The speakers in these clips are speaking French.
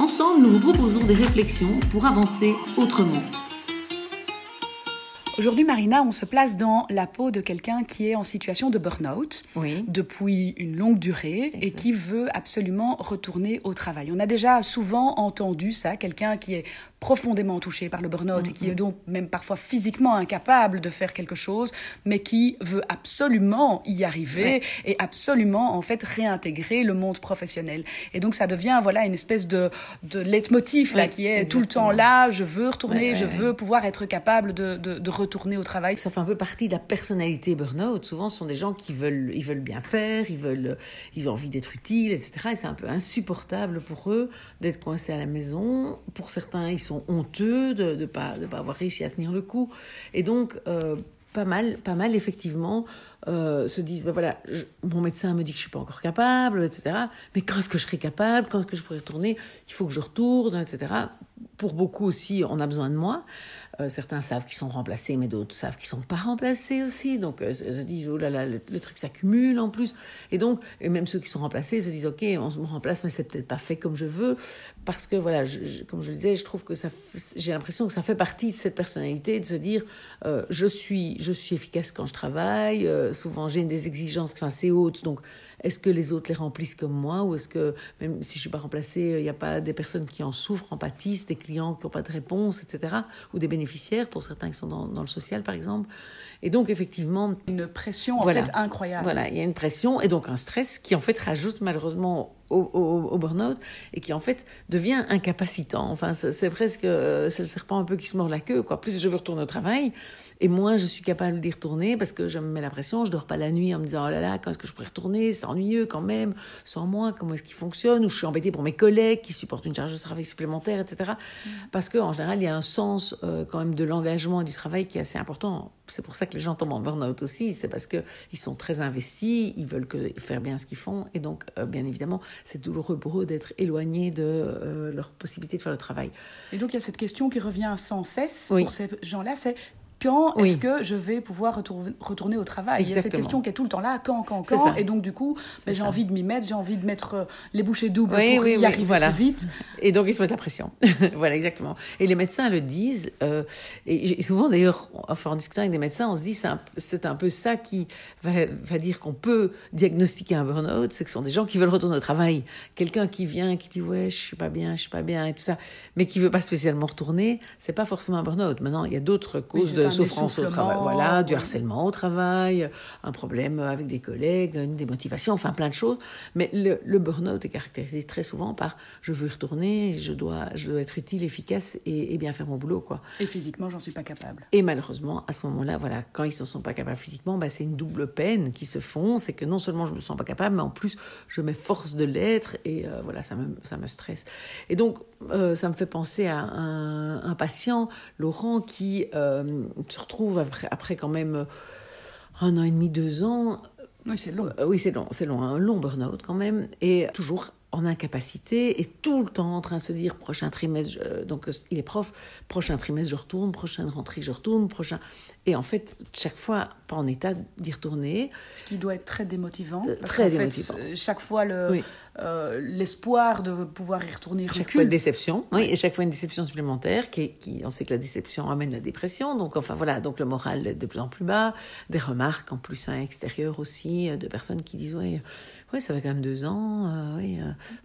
Ensemble, nous vous proposons des réflexions pour avancer autrement. Aujourd'hui, Marina, on se place dans la peau de quelqu'un qui est en situation de burn-out depuis une longue durée et qui veut absolument retourner au travail. On a déjà souvent entendu ça, quelqu'un qui est profondément touché par le burn-out et qui est donc même parfois physiquement incapable de faire quelque chose, mais qui veut absolument y arriver et absolument en fait réintégrer le monde professionnel. Et donc ça devient voilà une espèce de, de leitmotiv là qui est tout le temps là. Je veux retourner, je veux pouvoir être capable de, de, de, retourner au travail. Ça fait un peu partie de la personnalité burn-out. Souvent, ce sont des gens qui veulent ils veulent bien faire, ils veulent ils ont envie d'être utiles, etc. Et c'est un peu insupportable pour eux d'être coincés à la maison. Pour certains, ils sont honteux de ne pas avoir réussi à tenir le coup. Et donc, euh, pas mal, pas mal effectivement, euh, se disent, ben voilà, mon médecin me dit que je suis pas encore capable, etc. Mais quand est-ce que je serai capable? Quand est-ce que je pourrai retourner? Il faut que je retourne, etc. Pour beaucoup aussi, on a besoin de moi. Euh, certains savent qu'ils sont remplacés, mais d'autres savent qu'ils sont pas remplacés aussi. Donc, euh, se disent, oh là là, le, truc s'accumule en plus. Et donc, même ceux qui sont remplacés se disent, OK, on se remplace, mais c'est peut-être pas fait comme je veux. Parce que, voilà, comme je le disais, je trouve que ça, j'ai l'impression que ça fait partie de cette personnalité de se dire, euh, je, suis, je suis efficace quand je travaille. souvent, j'ai des exigences qui sont assez hautes. Donc, est-ce que les autres les remplissent comme moi ou est-ce que, même si je suis pas remplacée, il n'y a pas des personnes qui en souffrent, en pâtissent, des clients qui n'ont pas de réponse, etc. Ou des bénéficiaires, pour certains qui sont dans, dans le social, par exemple. Et donc, effectivement... Une pression, en fait, incroyable. Voilà, il y a une pression et donc un stress qui, en fait, rajoute malheureusement au, au, burn-out et qui, en fait, devient incapacitant. Enfin, c'est presque... C'est le serpent un peu qui se mord la queue, quoi. Plus je veux retourner au travail, et moins je suis capable d'y retourner parce que je me mets la pression, je dors pas la nuit en me disant oh là là, quand est-ce que je pourrais retourner? C'est ennuyeux quand même, sans moi, comment est-ce qu'il fonctionne? Ou je suis embêtée pour mes collègues qui supportent une charge de travail supplémentaire, etc. Mm. Parce qu'en général, il y a un sens euh, quand même de l'engagement et du travail qui est assez important. C'est pour ça que les gens tombent en burn-out aussi, c'est parce qu'ils sont très investis, ils veulent que, faire bien ce qu'ils font, et donc, euh, bien évidemment, c'est douloureux pour eux d'être éloignés de euh, leur possibilité de faire le travail. Et donc, il y a cette question qui revient sans cesse pour ces gens-là, c'est quand est-ce que je vais pouvoir retourner, au travail? Il y a cette question qui est tout le temps là, quand, quand, quand. Et donc, du coup, ben, j'ai envie de m'y mettre, j'ai envie de mettre euh, les bouchées doubles pour y arriver plus vite. Et donc, ils se mettent la pression. voilà, exactement. Et les médecins le disent. Euh, et, souvent, d'ailleurs, enfin, en discutant avec des médecins, on se dit c'est un, peu ça qui va, va dire qu'on peut diagnostiquer un burn-out, c'est que ce sont des gens qui veulent retourner au travail. Quelqu'un qui vient, qui dit ouais, je suis pas bien, je suis pas bien et tout ça, mais qui veut pas spécialement retourner, c'est pas forcément un burn-out. Maintenant, il y a d'autres causes de souffrance au travail, voilà, du harcèlement au travail, un problème avec des collègues, une démotivation, enfin plein de choses. Mais le, le burn-out est caractérisé très souvent par je veux y retourner, je dois, je dois être utile, efficace et, bien faire mon boulot, quoi. Et physiquement, j'en suis pas capable. Et malheureusement, à ce moment-là, voilà, quand ils ne sont pas capables physiquement, bah, c'est une double peine qui se font. C'est que non seulement je me sens pas capable, mais en plus, je m'efforce de l'être et euh, voilà, ça me, ça me stresse. Et donc, euh, ça me fait penser à un, un patient, Laurent, qui euh, se retrouve après, après quand même euh, un an et demi, deux ans. Oui, c'est long. Euh, oui, c'est long, c'est long, un long burn-out quand même, et toujours en incapacité et tout le temps en train de se dire prochain trimestre, donc il est prof, prochain trimestre je retourne, prochaine rentrée je retourne, prochain. Et en fait, chaque fois, pas en état d'y retourner. Ce qui doit être très démotivant. Euh, très démotivant. Fait, chaque fois, le, euh, l'espoir de pouvoir y retourner Chaque fois une déception, oui, et chaque fois une déception supplémentaire, qui, qui, on sait que la déception amène la dépression, donc enfin voilà, donc le moral est de plus en plus bas, des remarques en plus à l'extérieur aussi, euh, de personnes qui disent, ouais, ouais ça fait quand même deux ans, oui,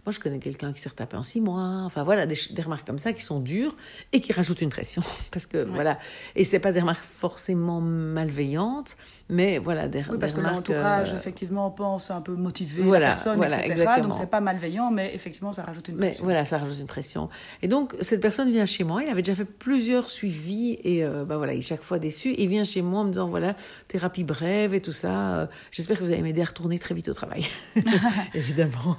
moi je connais quelqu'un qui s'est retapé en six mois, enfin voilà, des, remarques comme ça qui sont dures et qui rajoutent une pression, parce que voilà, et c'est pas des remarques forcées forcément malveillante, mais voilà, des, Oui, parce que l'entourage, euh, effectivement, pense un peu motiver voilà, la personne, voilà, etc. Exactement. Donc, c'est pas malveillant, mais effectivement, ça rajoute une pression. Mais voilà, ça rajoute une pression. Et donc, cette personne vient chez moi, il avait déjà fait plusieurs suivis, et euh, bah voilà, il est chaque fois déçu. Il vient chez moi en me disant, voilà, thérapie brève et tout ça, euh, j'espère que vous allez m'aider à retourner très vite au travail. Évidemment.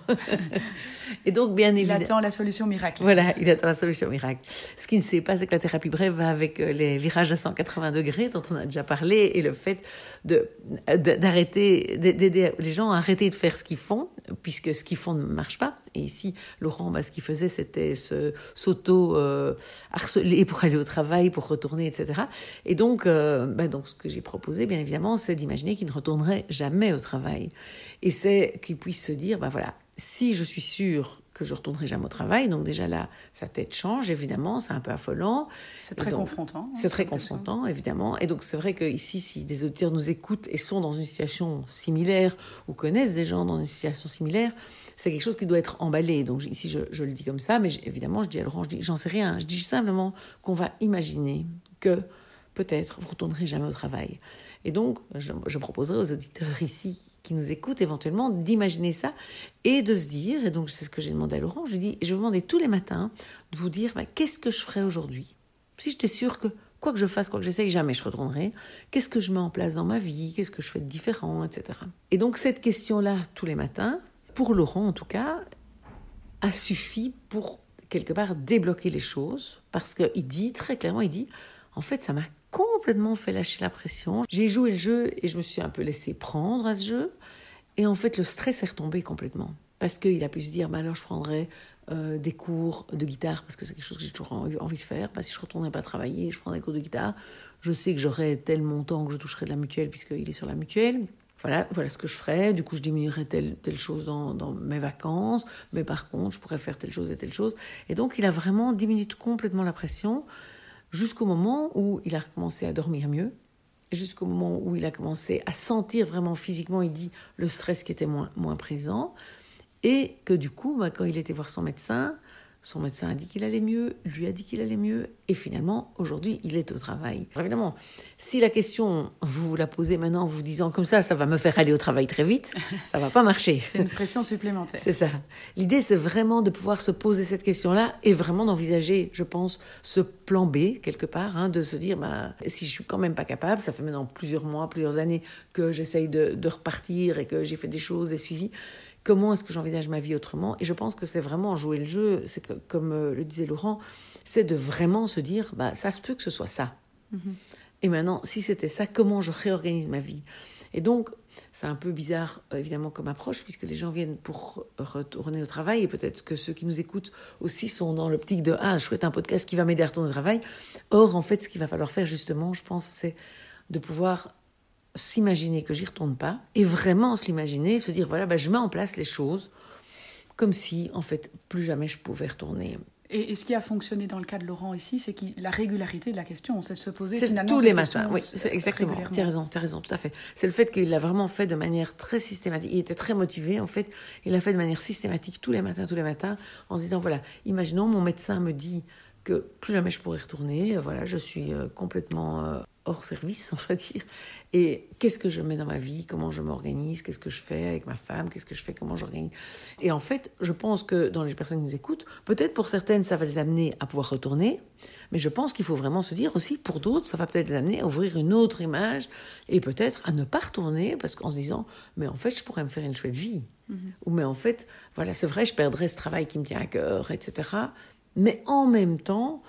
et donc, bien évidemment... Il attend la solution miracle. Voilà, il attend la solution miracle. Ce qu'il ne sait pas, c'est que la thérapie brève va avec les virages à 180 degrés dont on a déjà parlé, et le fait d'arrêter, d'aider les gens à arrêter de faire ce qu'ils font, puisque ce qu'ils font ne marche pas. Et ici, Laurent, bah, ce qu'il faisait, c'était s'auto-harceler pour aller au travail, pour retourner, etc. Et donc, euh, bah, donc ce que j'ai proposé, bien évidemment, c'est d'imaginer qu'il ne retournerait jamais au travail. Et c'est qu'il puisse se dire, bah voilà, si je suis sûr que je retournerai jamais au travail. Donc déjà là, sa tête change, évidemment, c'est un peu affolant. C'est très confrontant. Hein, c'est très confrontant, évidemment. Et donc c'est vrai que ici, si des auditeurs nous écoutent et sont dans une situation similaire ou connaissent des gens dans une situation similaire, c'est quelque chose qui doit être emballé. Donc ici, je, le dis comme ça, mais évidemment, je dis à Laurent, je dis, j'en sais rien. Je dis simplement qu'on va imaginer que peut-être vous retournerez jamais au travail. Et donc, je, je proposerai aux auditeurs ici qui nous écoutent éventuellement d'imaginer ça et de se dire, et donc c'est ce que j'ai demandé à Laurent, je lui dis, je vous demander tous les matins de vous dire, bah, qu'est-ce que je ferai aujourd'hui? Si j'étais sûre que quoi que je fasse, quoi que j'essaye, jamais je retournerai, qu'est-ce que je mets en place dans ma vie, qu'est-ce que je fais de différent, etc. Et donc cette question-là, tous les matins, pour Laurent en tout cas, a suffi pour quelque part débloquer les choses, parce qu'il dit très clairement, il dit, en fait, ça m'a complètement fait lâcher la pression. J'ai joué le jeu et je me suis un peu laissé prendre à ce jeu. Et en fait, le stress est retombé complètement. Parce qu'il a pu se dire, bah alors je prendrais euh, des cours de guitare, parce que c'est quelque chose que j'ai toujours envie de faire. Bah, si je ne retournais pas travailler, je prendrais des cours de guitare. Je sais que j'aurais tel montant que je toucherais de la mutuelle, puisqu'il est sur la mutuelle. Voilà, voilà ce que je ferais. Du coup, je diminuerais telle, telle chose dans, dans mes vacances. Mais par contre, je pourrais faire telle chose et telle chose. Et donc, il a vraiment diminué complètement la pression jusqu'au moment où il a commencé à dormir mieux, jusqu'au moment où il a commencé à sentir vraiment physiquement, il dit, le stress qui était moins, moins présent, et que du coup, bah, quand il était voir son médecin, son médecin a dit qu'il allait mieux, lui a dit qu'il allait mieux, et finalement, aujourd'hui, il est au travail. évidemment, si la question, vous vous la posez maintenant en vous disant comme ça, ça va me faire aller au travail très vite, ça va pas marcher. c'est une pression supplémentaire. C'est ça. L'idée, c'est vraiment de pouvoir se poser cette question-là et vraiment d'envisager, je pense, ce plan B, quelque part, hein, de se dire, bah, si je suis quand même pas capable, ça fait maintenant plusieurs mois, plusieurs années que j'essaye de, de repartir et que j'ai fait des choses et suivi comment est-ce que j'envisage ma vie autrement Et je pense que c'est vraiment jouer le jeu, c'est que, comme euh, le disait Laurent, c'est de vraiment se dire, bah, ça se peut que ce soit ça. Mm-hmm. Et maintenant, si c'était ça, comment je réorganise ma vie? Et donc, c'est un peu bizarre, évidemment, comme approche, puisque les gens viennent pour retourner au travail, et peut-être que ceux qui nous écoutent aussi sont dans l'optique de Ah, je souhaite un podcast qui va m'aider à retourner au travail. Or, en fait, ce qu'il va falloir faire, justement, je pense, c'est de pouvoir s'imaginer que j'y retourne pas et vraiment se l'imaginer, se dire voilà, ben, je mets en place les choses comme si en fait plus jamais je pouvais retourner. Et, ce qui a fonctionné dans le cas de Laurent ici, c'est la régularité de la question, c'est de se poser finalement tous les matins. Oui, c'est exactement. Tu as raison, tu as raison, tout à fait. C'est le fait qu'il l'a vraiment fait de manière très systématique. Il était très motivé, en fait. Il l'a fait de manière systématique tous les matins, tous les matins, en se disant voilà, imaginons mon médecin me dit que plus jamais je pourrais retourner. Voilà, je suis euh, complètement euh, hors service, on va dire. Et qu'est-ce que je mets dans ma vie? Comment je m'organise? Qu'est-ce que je fais avec ma femme? Qu'est-ce que je fais? Comment j'organise? Et en fait, je pense que dans les personnes qui nous écoutent, peut-être pour certaines, ça va les amener à pouvoir retourner, mais je pense qu'il faut vraiment se dire aussi, pour d'autres, ça va peut-être les amener à ouvrir une autre image et peut-être à ne pas retourner parce qu'en se disant, mais en fait, je pourrais me faire une chouette vie. Mm-hmm. Ou mais en fait, voilà, c'est vrai, je perdrais ce travail qui me tient à cœur, etc. Mais en même temps,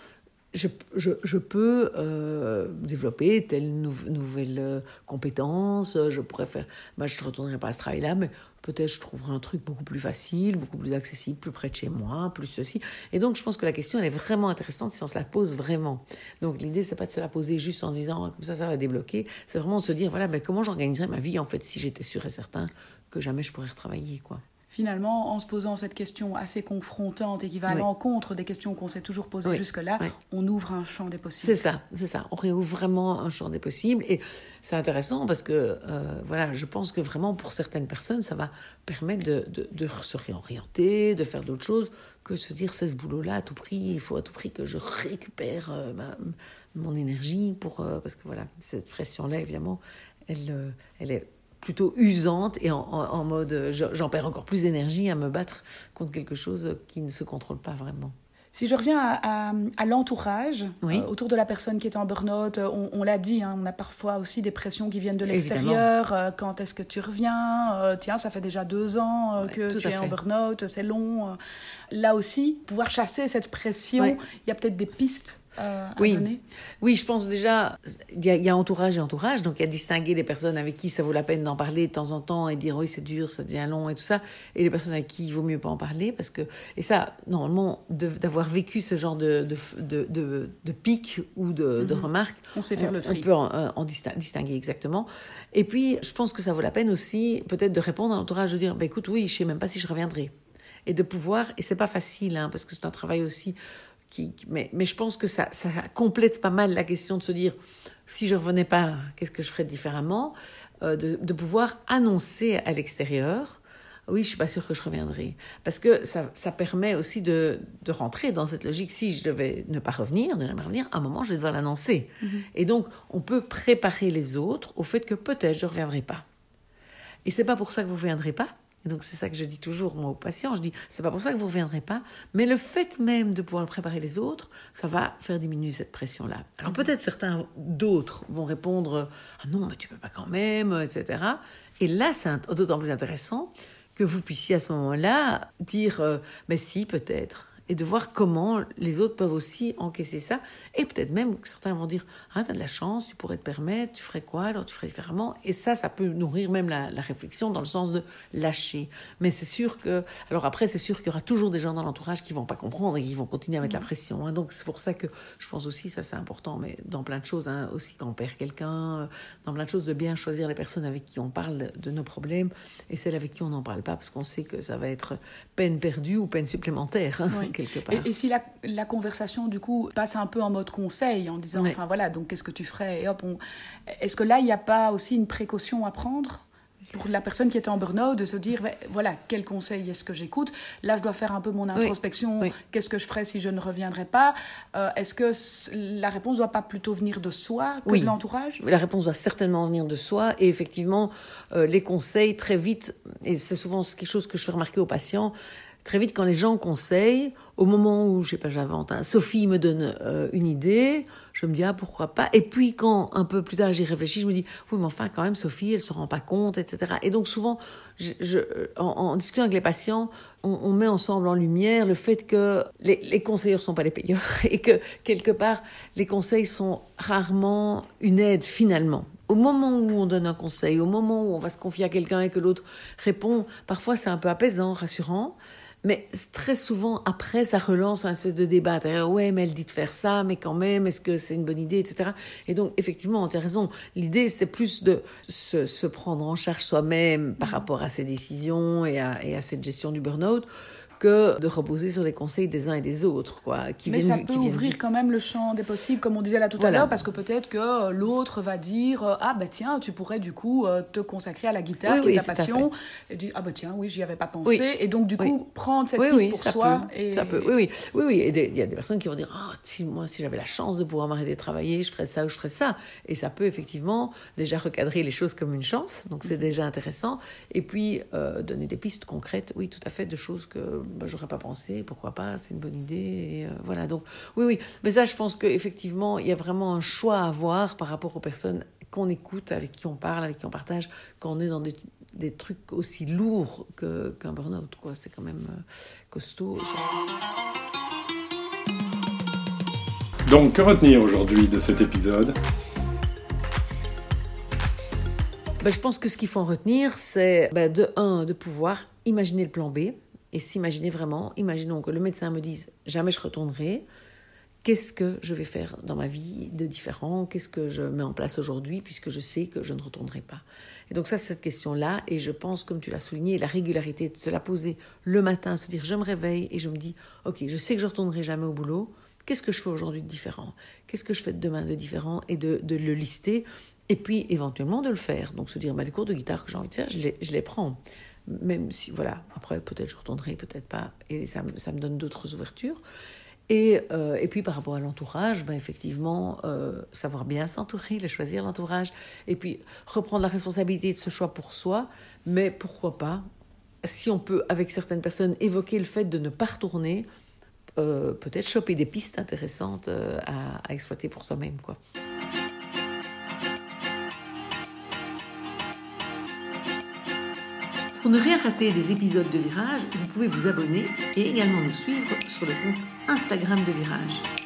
je, peux euh, développer telle nouvelle euh, compétence, je pourrais faire, bah, je ne retournerai pas à ce travail-là, mais peut-être je trouverai un truc beaucoup plus facile, beaucoup plus accessible, plus près de chez moi, plus ceci. Et donc je pense que la question, elle est vraiment intéressante si on se la pose vraiment. Donc l'idée, c'est pas de se la poser juste en se disant, ah, comme ça, ça va débloquer, c'est vraiment de se dire, voilà, mais comment j'organiserais ma vie, en fait, si j'étais sûr et certain que jamais je pourrais retravailler, quoi. Finalement, en se posant cette question assez confrontante et qui va à l'encontre des questions qu'on s'est toujours posées jusque-là, on ouvre un champ des possibles. C'est ça, c'est ça. On réouvre vraiment un champ des possibles. Et c'est intéressant parce que, euh, voilà, je pense que vraiment pour certaines personnes, ça va permettre de, de, se réorienter, de faire d'autres choses que se dire c'est ce boulot-là à tout prix, il faut à tout prix que je récupère euh, mon énergie pour. Euh, parce que voilà, cette pression-là, évidemment, elle, elle est plutôt usante et en, mode j'en perds encore plus d'énergie à me battre contre quelque chose qui ne se contrôle pas vraiment. Si je reviens à, l'entourage, euh, autour de la personne qui est en burn-out, euh, on, l'a dit, hein, on a parfois aussi des pressions qui viennent de l'extérieur. Euh, quand est-ce que tu reviens Tiens, ça fait déjà deux ans que tu es en burn-out, c'est long. Là aussi, pouvoir chasser cette pression, il y a peut-être des pistes euh, oui. Oui, je pense déjà, il y, a entourage et entourage, donc il y a distinguer les personnes avec qui ça vaut la peine d'en parler de temps en temps et dire oui, c'est dur, ça devient long et tout ça, et les personnes avec qui il vaut mieux pas en parler, parce que, et ça, normalement, d'avoir vécu ce genre de, de, de, de, pic ou de, de mhm. remarques, on sait faire le tri. On peut en, distinguer exactement. Et puis, je pense que ça vaut la peine aussi, peut-être, de répondre à l'entourage, de dire, bah, écoute, oui, je sais même pas si je reviendrai. Et de pouvoir, et c'est pas facile, hein, parce que c'est un travail aussi mais, mais, je pense que ça, ça, complète pas mal la question de se dire si je revenais pas, qu'est-ce que je ferais différemment euh, de, de, pouvoir annoncer à l'extérieur oui, je suis pas sûre que je reviendrai. Parce que ça, ça permet aussi de, de, rentrer dans cette logique. Si je devais ne pas revenir, ne jamais revenir, à un moment, je vais devoir l'annoncer. Mm-hmm. Et donc, on peut préparer les autres au fait que peut-être je ne reviendrai pas. Et c'est pas pour ça que vous ne reviendrez pas, et donc c'est ça que je dis toujours moi aux patients, je dis c'est pas pour ça que vous ne reviendrez pas, mais le fait même de pouvoir préparer les autres, ça va faire diminuer cette pression-là. Alors peut-être certains d'autres vont répondre ah non mais tu peux pas quand même, etc. Et là c'est d'autant plus intéressant que vous puissiez à ce moment-là dire euh, mais si peut-être et de voir comment les autres peuvent aussi encaisser ça. Et peut-être même que certains vont dire Ah, tu as de la chance, tu pourrais te permettre, tu ferais quoi alors tu ferais différemment? Et ça, ça peut nourrir même la, réflexion dans le sens de lâcher. Mais c'est sûr que. Alors après, c'est sûr qu'il y aura toujours des gens dans l'entourage qui vont pas comprendre et qui vont continuer à mettre la pression. Hein. Donc c'est pour ça que je pense aussi, ça c'est important, mais dans plein de choses, hein, aussi quand on perd quelqu'un, euh, dans plein de choses, de bien choisir les personnes avec qui on parle de nos problèmes et celles avec qui on n'en parle pas parce qu'on sait que ça va être peine perdue ou peine supplémentaire. Hein. Et, si la, conversation, du coup, passe un peu en mode conseil, en disant, enfin voilà, donc qu'est-ce que tu ferais? Et hop, est-ce que là, il n'y a pas aussi une précaution à prendre pour la personne qui est en burn-out de se dire voilà quel conseil est-ce que j'écoute? Là je dois faire un peu mon introspection. Qu'est-ce que je ferais si je ne reviendrais pas? Euh, est-ce que la réponse doit pas plutôt venir de soi que de l'entourage? La réponse doit certainement venir de soi. Et effectivement euh, les conseils très vite et c'est souvent quelque chose que je fais remarquer aux patients très vite, quand les gens conseillent, au moment où, je sais pas, j'invente, hein, Sophie me donne euh, une idée, je me dis, ah, pourquoi pas. Et puis, quand un peu plus tard j'y réfléchis, je me dis, oui, mais enfin, quand même, Sophie, elle se rend pas compte, etc. Et donc, souvent, je, en, discutant avec les patients, on, met ensemble en lumière le fait que les, les conseilleurs sont pas les payeurs et que, quelque part, les conseils sont rarement une aide, finalement au moment où on donne un conseil, au moment où on va se confier à quelqu'un et que l'autre répond, parfois c'est un peu apaisant, rassurant. Mais très souvent, après, ça relance un espèce de débat. Ouais, mais elle dit de faire ça, mais quand même, est-ce que c'est une bonne idée, etc. Et donc, effectivement, tu as raison. L'idée, c'est plus de se, prendre en charge soi-même par rapport à ses décisions et à, et à cette gestion du burn-out que de reposer sur les conseils des uns et des autres. Quoi, qui Mais ça peut ouvrir quand même le champ des possibles, comme on disait là tout à l'heure, parce que peut-être que euh, l'autre va dire euh, Ah, bah tiens, tu pourrais du coup euh, te consacrer à la guitare, qui est ta passion. Et dire Ah, bah tiens, oui, j'y avais pas pensé. Et donc, du coup, prendre cette piste pour soi. et... Ça peut, oui, oui. oui, oui. Et il y a des personnes qui vont dire Ah, si, moi, si j'avais la chance de pouvoir m'arrêter de travailler, je ferais ça ou je ferais ça. Et ça peut effectivement déjà recadrer les choses comme une chance. Donc, c'est mm-hmm. déjà intéressant. Et puis, donner des pistes concrètes, oui, tout à fait, de choses que bah, j'aurais pas pensé, pourquoi pas, c'est une bonne idée. Et, euh, voilà, donc oui, oui. Mais ça, je pense qu'effectivement, il y a vraiment un choix à avoir par rapport aux personnes qu'on écoute, avec qui on parle, avec qui on partage, quand on est dans des, des trucs aussi lourds qu'un burn-out. Quoi. C'est quand même euh, costaud. Donc, que retenir aujourd'hui de cet épisode? Ben, Je pense que ce qu'il faut en retenir, c'est ben, de un, de pouvoir imaginer le plan B et s'imaginer vraiment, imaginons que le médecin me dise jamais je retournerai, qu'est-ce que je vais faire dans ma vie de différent, qu'est-ce que je mets en place aujourd'hui, puisque je sais que je ne retournerai pas. Et donc ça, c'est cette question-là, et je pense, comme tu l'as souligné, la régularité de se la poser le matin, se dire, je me réveille et je me dis, ok, je sais que je retournerai jamais au boulot, qu'est-ce que je fais aujourd'hui de différent Qu'est-ce que je fais demain de différent Et de, le lister, et puis éventuellement de le faire. Donc se dire, bah, les cours de guitare que j'ai envie de faire, je les, je les prends même si, voilà, après peut-être je retournerai, peut-être pas, et ça, ça me donne d'autres ouvertures. Et, euh, et, puis par rapport à l'entourage, ben effectivement, euh, savoir bien s'entourer, choisir l'entourage, et puis reprendre la responsabilité de ce choix pour soi, mais pourquoi pas, si on peut, avec certaines personnes, évoquer le fait de ne pas retourner, euh, peut-être choper des pistes intéressantes à, à exploiter pour soi-même. quoi. Pour ne rien rater des épisodes de Virage, vous pouvez vous abonner et également nous suivre sur le compte Instagram de Virage.